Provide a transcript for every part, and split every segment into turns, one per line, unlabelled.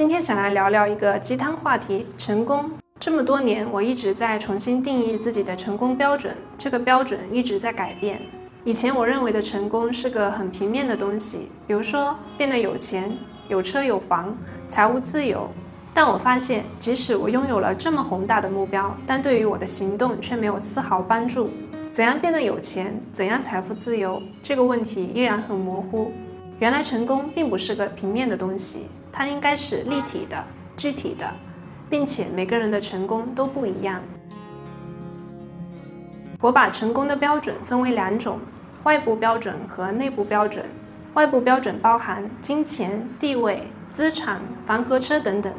今天想来聊聊一个鸡汤话题——成功。这么多年，我一直在重新定义自己的成功标准，这个标准一直在改变。以前我认为的成功是个很平面的东西，比如说变得有钱、有车有房、财务自由。但我发现，即使我拥有了这么宏大的目标，但对于我的行动却没有丝毫帮助。怎样变得有钱？怎样财富自由？这个问题依然很模糊。原来成功并不是个平面的东西，它应该是立体的、具体的，并且每个人的成功都不一样。我把成功的标准分为两种：外部标准和内部标准。外部标准包含金钱、地位、资产、房和车等等，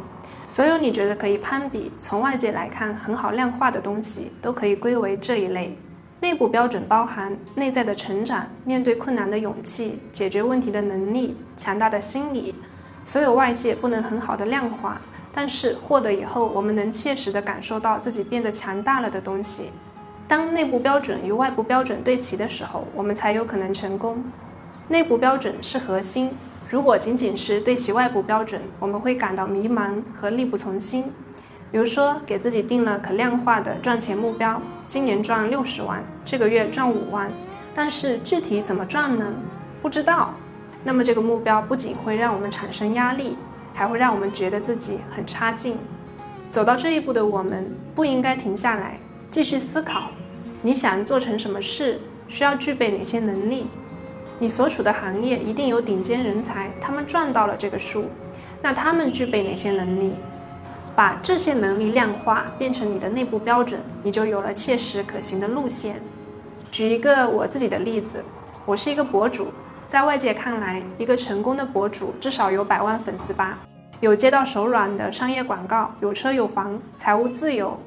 所有你觉得可以攀比、从外界来看很好量化的东西，都可以归为这一类。内部标准包含内在的成长、面对困难的勇气、解决问题的能力、强大的心理。所有外界不能很好的量化，但是获得以后，我们能切实的感受到自己变得强大了的东西。当内部标准与外部标准对齐的时候，我们才有可能成功。内部标准是核心，如果仅仅是对齐外部标准，我们会感到迷茫和力不从心。比如说，给自己定了可量化的赚钱目标，今年赚六十万，这个月赚五万，但是具体怎么赚呢？不知道。那么这个目标不仅会让我们产生压力，还会让我们觉得自己很差劲。走到这一步的我们，不应该停下来，继续思考：你想做成什么事，需要具备哪些能力？你所处的行业一定有顶尖人才，他们赚到了这个数，那他们具备哪些能力？把这些能力量化，变成你的内部标准，你就有了切实可行的路线。举一个我自己的例子，我是一个博主，在外界看来，一个成功的博主至少有百万粉丝吧，有接到手软的商业广告，有车有房，财务自由。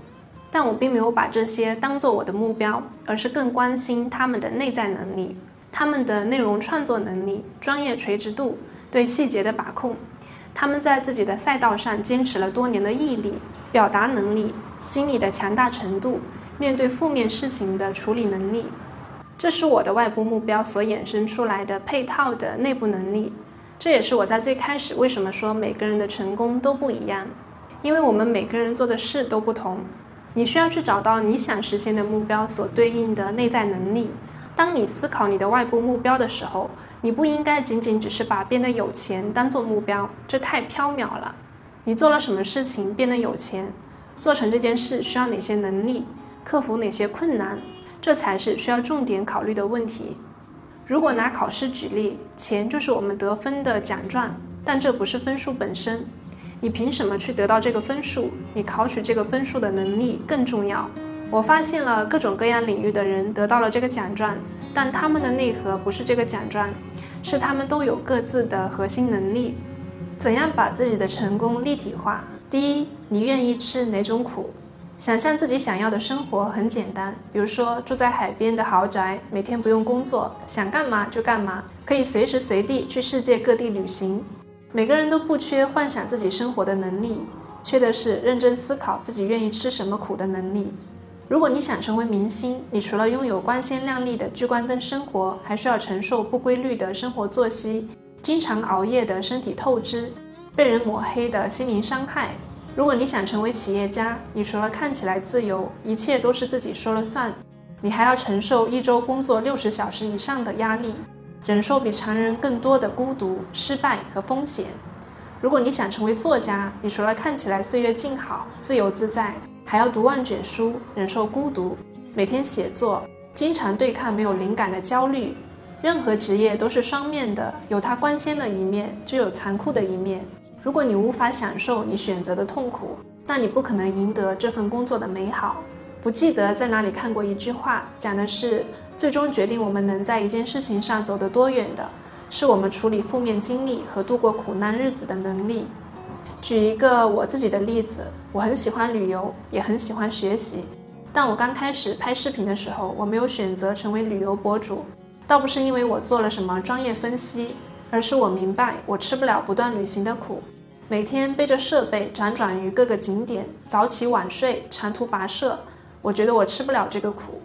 但我并没有把这些当做我的目标，而是更关心他们的内在能力，他们的内容创作能力、专业垂直度、对细节的把控。他们在自己的赛道上坚持了多年的毅力、表达能力、心理的强大程度、面对负面事情的处理能力，这是我的外部目标所衍生出来的配套的内部能力。这也是我在最开始为什么说每个人的成功都不一样，因为我们每个人做的事都不同。你需要去找到你想实现的目标所对应的内在能力。当你思考你的外部目标的时候，你不应该仅仅只是把变得有钱当做目标，这太缥缈了。你做了什么事情变得有钱？做成这件事需要哪些能力？克服哪些困难？这才是需要重点考虑的问题。如果拿考试举例，钱就是我们得分的奖状，但这不是分数本身。你凭什么去得到这个分数？你考取这个分数的能力更重要。我发现了各种各样领域的人得到了这个奖状，但他们的内核不是这个奖状。是他们都有各自的核心能力。怎样把自己的成功立体化？第一，你愿意吃哪种苦？想象自己想要的生活很简单，比如说住在海边的豪宅，每天不用工作，想干嘛就干嘛，可以随时随地去世界各地旅行。每个人都不缺幻想自己生活的能力，缺的是认真思考自己愿意吃什么苦的能力。如果你想成为明星，你除了拥有光鲜亮丽的聚光灯生活，还需要承受不规律的生活作息、经常熬夜的身体透支、被人抹黑的心灵伤害。如果你想成为企业家，你除了看起来自由，一切都是自己说了算，你还要承受一周工作六十小时以上的压力，忍受比常人更多的孤独、失败和风险。如果你想成为作家，你除了看起来岁月静好、自由自在。还要读万卷书，忍受孤独，每天写作，经常对抗没有灵感的焦虑。任何职业都是双面的，有它光鲜的一面，就有残酷的一面。如果你无法享受你选择的痛苦，那你不可能赢得这份工作的美好。不记得在哪里看过一句话，讲的是最终决定我们能在一件事情上走得多远的，是我们处理负面经历和度过苦难日子的能力。举一个我自己的例子，我很喜欢旅游，也很喜欢学习。但我刚开始拍视频的时候，我没有选择成为旅游博主，倒不是因为我做了什么专业分析，而是我明白我吃不了不断旅行的苦，每天背着设备辗转于各个景点，早起晚睡，长途跋涉，我觉得我吃不了这个苦。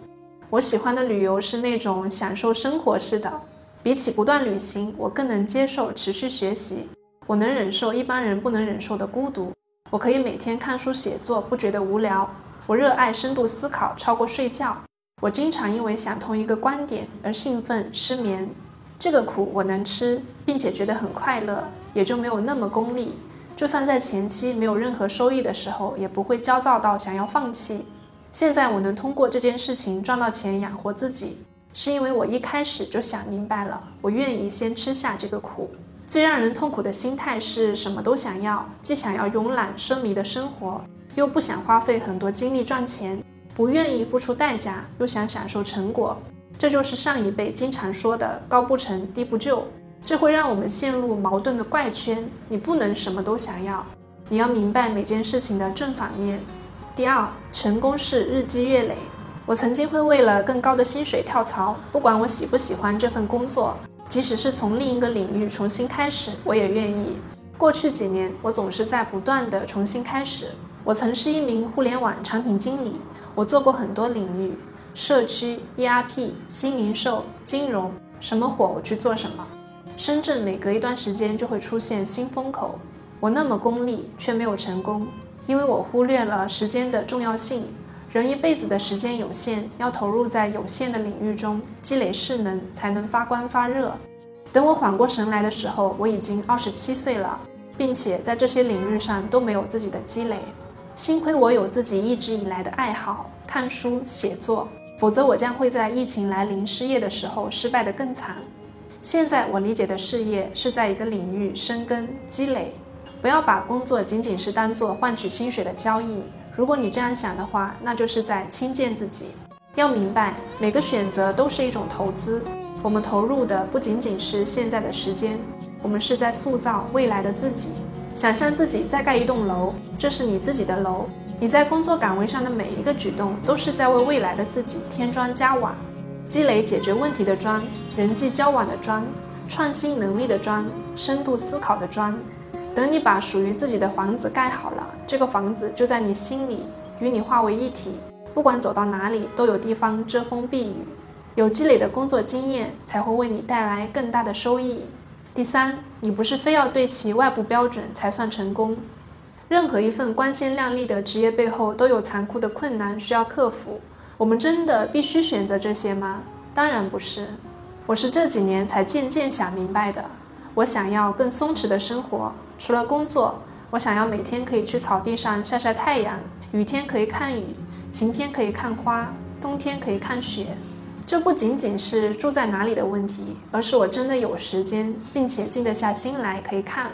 我喜欢的旅游是那种享受生活式的，比起不断旅行，我更能接受持续学习。我能忍受一般人不能忍受的孤独。我可以每天看书写作，不觉得无聊。我热爱深度思考，超过睡觉。我经常因为想通一个观点而兴奋失眠。这个苦我能吃，并且觉得很快乐，也就没有那么功利。就算在前期没有任何收益的时候，也不会焦躁到想要放弃。现在我能通过这件事情赚到钱养活自己，是因为我一开始就想明白了，我愿意先吃下这个苦。最让人痛苦的心态是什么都想要，既想要慵懒奢靡的生活，又不想花费很多精力赚钱，不愿意付出代价，又想享受成果。这就是上一辈经常说的“高不成低不就”，这会让我们陷入矛盾的怪圈。你不能什么都想要，你要明白每件事情的正反面。第二，成功是日积月累。我曾经会为了更高的薪水跳槽，不管我喜不喜欢这份工作，即使是从另一个领域重新开始，我也愿意。过去几年，我总是在不断的重新开始。我曾是一名互联网产品经理，我做过很多领域。社区、ERP、新零售、金融，什么火我去做什么。深圳每隔一段时间就会出现新风口，我那么功利却没有成功，因为我忽略了时间的重要性。人一辈子的时间有限，要投入在有限的领域中积累势能，才能发光发热。等我缓过神来的时候，我已经二十七岁了，并且在这些领域上都没有自己的积累。幸亏我有自己一直以来的爱好，看书、写作。否则，我将会在疫情来临、失业的时候失败得更惨。现在我理解的事业是在一个领域深耕积累，不要把工作仅仅是当做换取薪水的交易。如果你这样想的话，那就是在轻贱自己。要明白，每个选择都是一种投资。我们投入的不仅仅是现在的时间，我们是在塑造未来的自己。想象自己在盖一栋楼，这是你自己的楼。你在工作岗位上的每一个举动，都是在为未来的自己添砖加瓦，积累解决问题的砖，人际交往的砖，创新能力的砖，深度思考的砖。等你把属于自己的房子盖好了，这个房子就在你心里，与你化为一体。不管走到哪里，都有地方遮风避雨。有积累的工作经验，才会为你带来更大的收益。第三，你不是非要对其外部标准才算成功。任何一份光鲜亮丽的职业背后都有残酷的困难需要克服。我们真的必须选择这些吗？当然不是。我是这几年才渐渐想明白的。我想要更松弛的生活。除了工作，我想要每天可以去草地上晒晒太阳，雨天可以看雨，晴天可以看花，冬天可以看雪。这不仅仅是住在哪里的问题，而是我真的有时间，并且静得下心来可以看。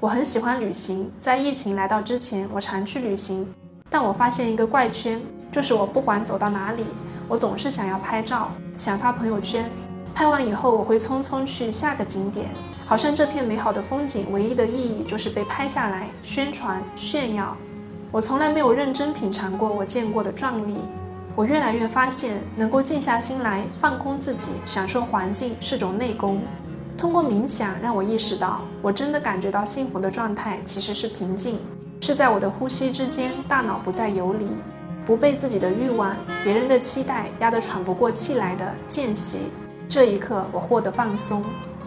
我很喜欢旅行，在疫情来到之前，我常去旅行。但我发现一个怪圈，就是我不管走到哪里，我总是想要拍照，想发朋友圈。拍完以后，我会匆匆去下个景点，好像这片美好的风景唯一的意义就是被拍下来、宣传、炫耀。我从来没有认真品尝过我见过的壮丽。我越来越发现，能够静下心来，放空自己，享受环境，是种内功。通过冥想，让我意识到，我真的感觉到幸福的状态其实是平静，是在我的呼吸之间，大脑不再游离，不被自己的欲望、别人的期待压得喘不过气来的间隙。这一刻，我获得放松。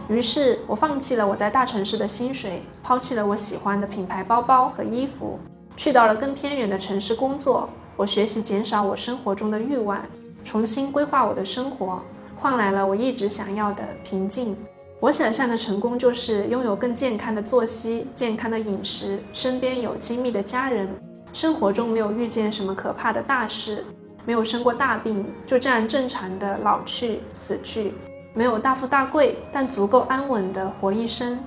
于是，我放弃了我在大城市的薪水，抛弃了我喜欢的品牌包包和衣服，去到了更偏远的城市工作。我学习减少我生活中的欲望，重新规划我的生活，换来了我一直想要的平静。我想象的成功就是拥有更健康的作息、健康的饮食，身边有亲密的家人，生活中没有遇见什么可怕的大事，没有生过大病，就这样正常的老去、死去，没有大富大贵，但足够安稳的活一生。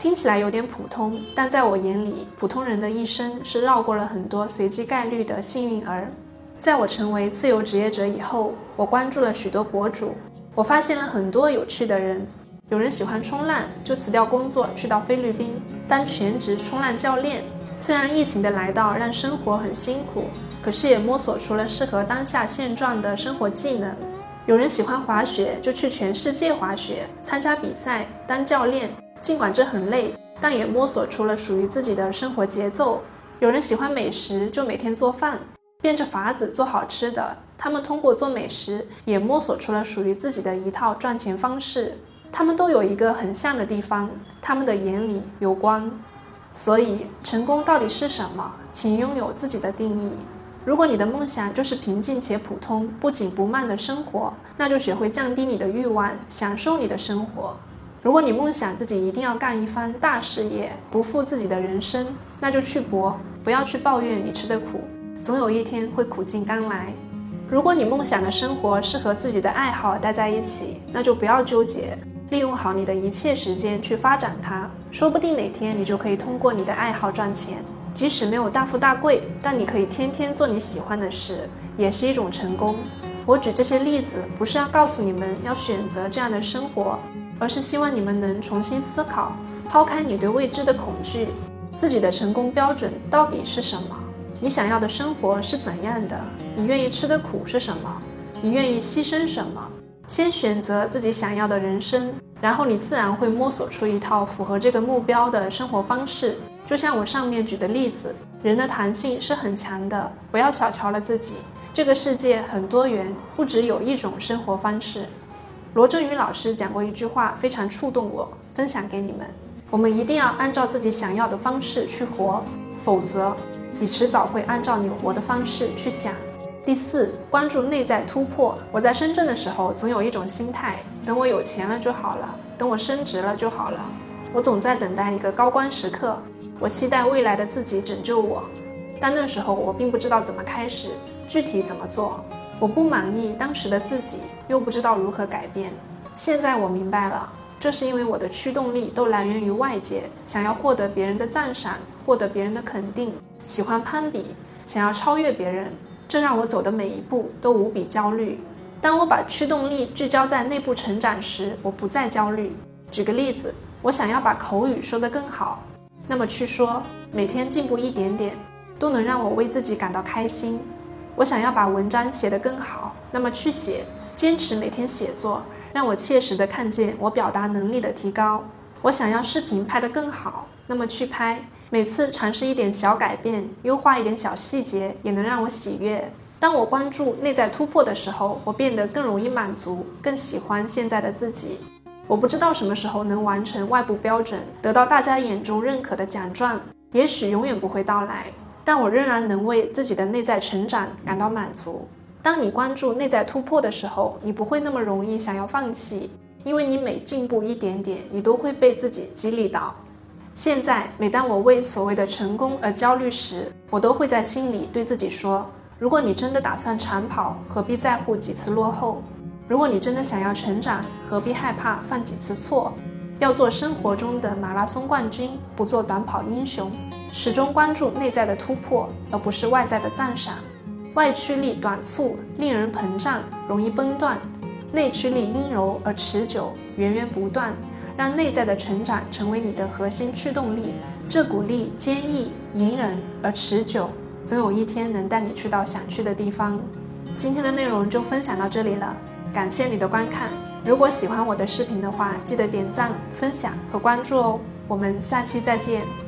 听起来有点普通，但在我眼里，普通人的一生是绕过了很多随机概率的幸运儿。在我成为自由职业者以后，我关注了许多博主，我发现了很多有趣的人。有人喜欢冲浪，就辞掉工作去到菲律宾当全职冲浪教练。虽然疫情的来到让生活很辛苦，可是也摸索出了适合当下现状的生活技能。有人喜欢滑雪，就去全世界滑雪，参加比赛当教练。尽管这很累，但也摸索出了属于自己的生活节奏。有人喜欢美食，就每天做饭，变着法子做好吃的。他们通过做美食，也摸索出了属于自己的一套赚钱方式。他们都有一个很像的地方，他们的眼里有光。所以，成功到底是什么？请拥有自己的定义。如果你的梦想就是平静且普通、不紧不慢的生活，那就学会降低你的欲望，享受你的生活。如果你梦想自己一定要干一番大事业，不负自己的人生，那就去搏，不要去抱怨你吃的苦，总有一天会苦尽甘来。如果你梦想的生活是和自己的爱好待在一起，那就不要纠结。利用好你的一切时间去发展它，说不定哪天你就可以通过你的爱好赚钱。即使没有大富大贵，但你可以天天做你喜欢的事，也是一种成功。我举这些例子，不是要告诉你们要选择这样的生活，而是希望你们能重新思考，抛开你对未知的恐惧，自己的成功标准到底是什么？你想要的生活是怎样的？你愿意吃的苦是什么？你愿意牺牲什么？先选择自己想要的人生，然后你自然会摸索出一套符合这个目标的生活方式。就像我上面举的例子，人的弹性是很强的，不要小瞧了自己。这个世界很多元，不只有一种生活方式。罗振宇老师讲过一句话，非常触动我，分享给你们：我们一定要按照自己想要的方式去活，否则你迟早会按照你活的方式去想。第四，关注内在突破。我在深圳的时候，总有一种心态：等我有钱了就好了，等我升职了就好了。我总在等待一个高光时刻，我期待未来的自己拯救我。但那时候我并不知道怎么开始，具体怎么做。我不满意当时的自己，又不知道如何改变。现在我明白了，这是因为我的驱动力都来源于外界，想要获得别人的赞赏，获得别人的肯定，喜欢攀比，想要超越别人。这让我走的每一步都无比焦虑。当我把驱动力聚焦在内部成长时，我不再焦虑。举个例子，我想要把口语说得更好，那么去说，每天进步一点点，都能让我为自己感到开心。我想要把文章写得更好，那么去写，坚持每天写作，让我切实的看见我表达能力的提高。我想要视频拍得更好，那么去拍。每次尝试一点小改变，优化一点小细节，也能让我喜悦。当我关注内在突破的时候，我变得更容易满足，更喜欢现在的自己。我不知道什么时候能完成外部标准，得到大家眼中认可的奖状，也许永远不会到来。但我仍然能为自己的内在成长感到满足。当你关注内在突破的时候，你不会那么容易想要放弃，因为你每进步一点点，你都会被自己激励到。现在，每当我为所谓的成功而焦虑时，我都会在心里对自己说：如果你真的打算长跑，何必在乎几次落后？如果你真的想要成长，何必害怕犯几次错？要做生活中的马拉松冠军，不做短跑英雄。始终关注内在的突破，而不是外在的赞赏。外驱力短促，令人膨胀，容易崩断；内驱力阴柔而持久，源源不断。让内在的成长成为你的核心驱动力，这股力坚毅、隐忍而持久，总有一天能带你去到想去的地方。今天的内容就分享到这里了，感谢你的观看。如果喜欢我的视频的话，记得点赞、分享和关注哦。我们下期再见。